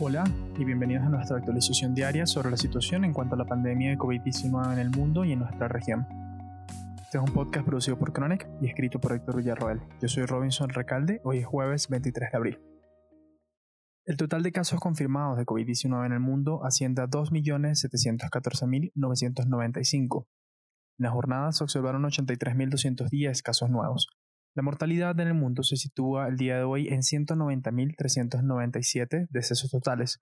Hola y bienvenidos a nuestra actualización diaria sobre la situación en cuanto a la pandemia de COVID-19 en el mundo y en nuestra región. Este es un podcast producido por Chronic y escrito por Héctor Villarroel. Yo soy Robinson Recalde, hoy es jueves 23 de abril. El total de casos confirmados de COVID-19 en el mundo asciende a 2.714.995. En la jornada se observaron 83.210 casos nuevos, la mortalidad en el mundo se sitúa el día de hoy en 190.397 decesos totales,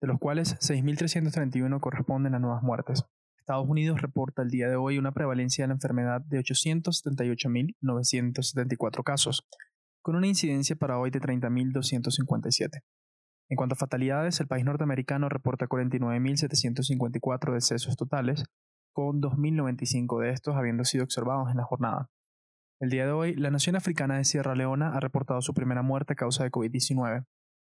de los cuales 6.331 corresponden a nuevas muertes. Estados Unidos reporta el día de hoy una prevalencia de la enfermedad de 878.974 casos, con una incidencia para hoy de 30.257. En cuanto a fatalidades, el país norteamericano reporta 49.754 decesos totales, con 2.095 de estos habiendo sido observados en la jornada. El día de hoy, la nación africana de Sierra Leona ha reportado su primera muerte a causa de COVID-19.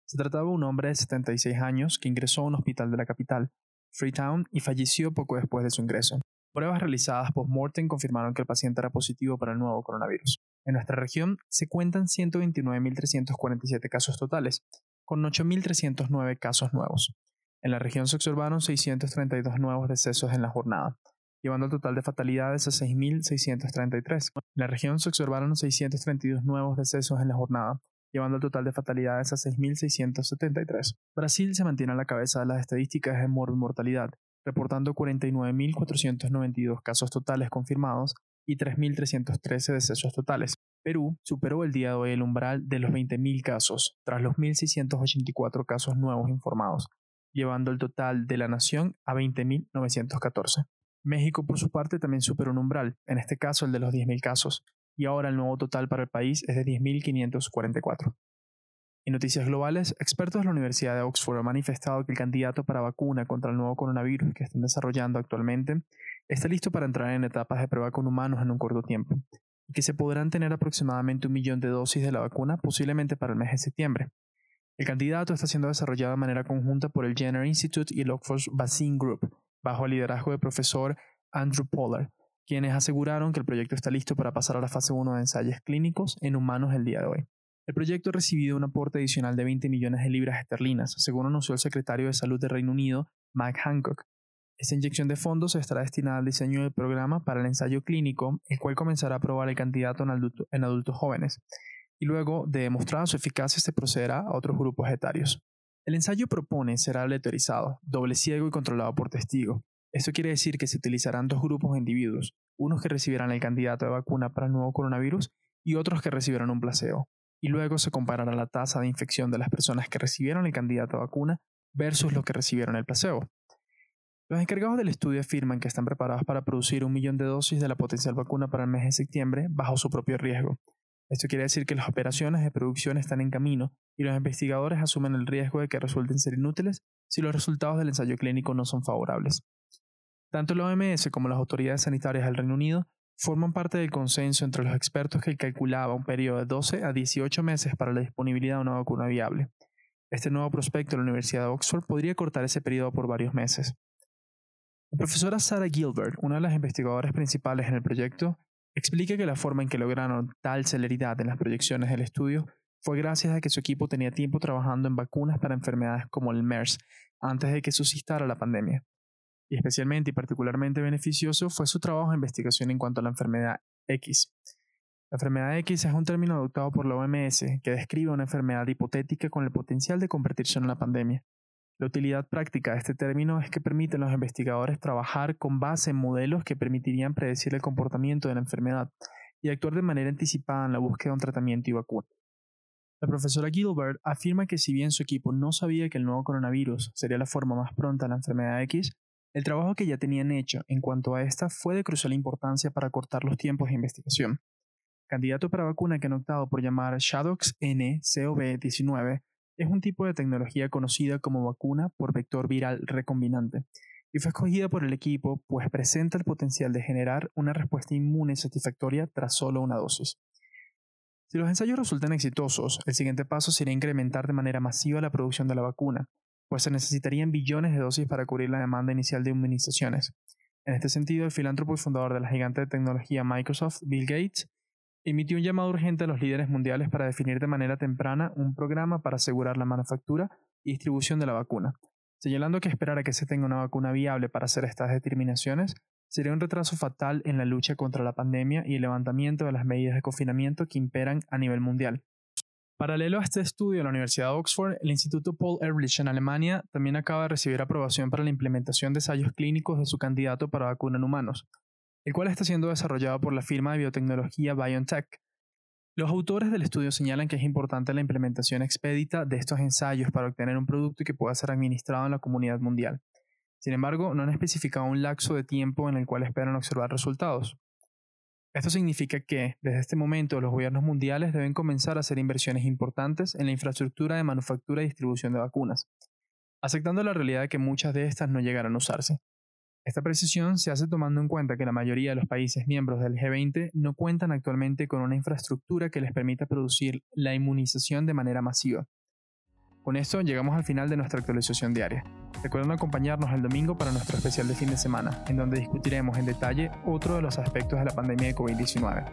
Se trataba de un hombre de 76 años que ingresó a un hospital de la capital, Freetown, y falleció poco después de su ingreso. Pruebas realizadas post-mortem confirmaron que el paciente era positivo para el nuevo coronavirus. En nuestra región se cuentan 129.347 casos totales, con 8.309 casos nuevos. En la región se observaron 632 nuevos decesos en la jornada, llevando el total de fatalidades a 6.633. En la región se observaron 632 nuevos decesos en la jornada, llevando el total de fatalidades a 6.673. Brasil se mantiene a la cabeza de las estadísticas de mortalidad, reportando 49.492 casos totales confirmados y 3.313 decesos totales. Perú superó el día de hoy el umbral de los 20.000 casos, tras los 1.684 casos nuevos informados, llevando el total de la nación a 20.914. México, por su parte, también superó un umbral, en este caso el de los 10.000 casos, y ahora el nuevo total para el país es de 10.544. En noticias globales, expertos de la Universidad de Oxford han manifestado que el candidato para vacuna contra el nuevo coronavirus que están desarrollando actualmente está listo para entrar en etapas de prueba con humanos en un corto tiempo, y que se podrán tener aproximadamente un millón de dosis de la vacuna posiblemente para el mes de septiembre. El candidato está siendo desarrollado de manera conjunta por el Jenner Institute y el Oxford Vaccine Group, bajo el liderazgo del profesor Andrew Pollard, quienes aseguraron que el proyecto está listo para pasar a la fase 1 de ensayos clínicos en humanos el día de hoy. El proyecto ha recibido un aporte adicional de 20 millones de libras esterlinas, según anunció el secretario de Salud del Reino Unido, Mike Hancock. Esta inyección de fondos estará destinada al diseño del programa para el ensayo clínico, el cual comenzará a probar el candidato en, adultos jóvenes, y luego de demostrar su eficacia se procederá a otros grupos etarios. El ensayo propone ser aleatorizado, doble ciego y controlado por testigo. Esto quiere decir que se utilizarán dos grupos de individuos, unos que recibirán el candidato de vacuna para el nuevo coronavirus y otros que recibirán un placebo, y luego se comparará la tasa de infección de las personas que recibieron el candidato de vacuna versus los que recibieron el placebo. Los encargados del estudio afirman que están preparados para producir un millón de dosis de la potencial vacuna para el mes de septiembre bajo su propio riesgo, esto quiere decir que las operaciones de producción están en camino y los investigadores asumen el riesgo de que resulten ser inútiles si los resultados del ensayo clínico no son favorables. Tanto la OMS como las autoridades sanitarias del Reino Unido forman parte del consenso entre los expertos que calculaba un periodo de 12 a 18 meses para la disponibilidad de una vacuna viable. Este nuevo prospecto de la Universidad de Oxford podría cortar ese periodo por varios meses. La profesora Sarah Gilbert, una de las investigadoras principales en el proyecto, Explica que la forma en que lograron tal celeridad en las proyecciones del estudio fue gracias a que su equipo tenía tiempo trabajando en vacunas para enfermedades como el MERS antes de que suscitara la pandemia. Y especialmente y particularmente beneficioso fue su trabajo de investigación en cuanto a la enfermedad X. La enfermedad X es un término adoptado por la OMS que describe una enfermedad hipotética con el potencial de convertirse en una pandemia. La utilidad práctica de este término es que permite a los investigadores trabajar con base en modelos que permitirían predecir el comportamiento de la enfermedad y actuar de manera anticipada en la búsqueda de un tratamiento y vacuna. La profesora Gilbert afirma que si bien su equipo no sabía que el nuevo coronavirus sería la forma más pronta de la enfermedad X, el trabajo que ya tenían hecho en cuanto a esta fue de crucial importancia para cortar los tiempos de investigación. candidato para vacuna que han optado por llamar Shadox N-CoV-19 es un tipo de tecnología conocida como vacuna por vector viral recombinante y fue escogida por el equipo pues presenta el potencial de generar una respuesta inmune satisfactoria tras solo una dosis. Si los ensayos resultan exitosos, el siguiente paso sería incrementar de manera masiva la producción de la vacuna, pues se necesitarían billones de dosis para cubrir la demanda inicial de inmunizaciones. En este sentido, el filántropo y fundador de la gigante de tecnología Microsoft, Bill Gates, emitió un llamado urgente a los líderes mundiales para definir de manera temprana un programa para asegurar la manufactura y distribución de la vacuna, señalando que esperar a que se tenga una vacuna viable para hacer estas determinaciones sería un retraso fatal en la lucha contra la pandemia y el levantamiento de las medidas de confinamiento que imperan a nivel mundial. Paralelo a este estudio la Universidad de Oxford, el Instituto Paul Ehrlich en Alemania también acaba de recibir aprobación para la implementación de ensayos clínicos de su candidato para vacuna en humanos, el cual está siendo desarrollado por la firma de biotecnología BioNTech. Los autores del estudio señalan que es importante la implementación expedita de estos ensayos para obtener un producto que pueda ser administrado en la comunidad mundial. Sin embargo, no han especificado un lapso de tiempo en el cual esperan observar resultados. Esto significa que, desde este momento, los gobiernos mundiales deben comenzar a hacer inversiones importantes en la infraestructura de manufactura y distribución de vacunas, aceptando la realidad de que muchas de estas no llegarán a usarse. Esta precisión se hace tomando en cuenta que la mayoría de los países miembros del G20 no cuentan actualmente con una infraestructura que les permita producir la inmunización de manera masiva. Con esto llegamos al final de nuestra actualización diaria. Recuerden acompañarnos el domingo para nuestro especial de fin de semana, en donde discutiremos en detalle otro de los aspectos de la pandemia de COVID-19.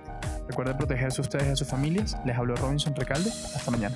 Recuerden protegerse ustedes y a sus familias. Les habló Robinson Recalde. Hasta mañana.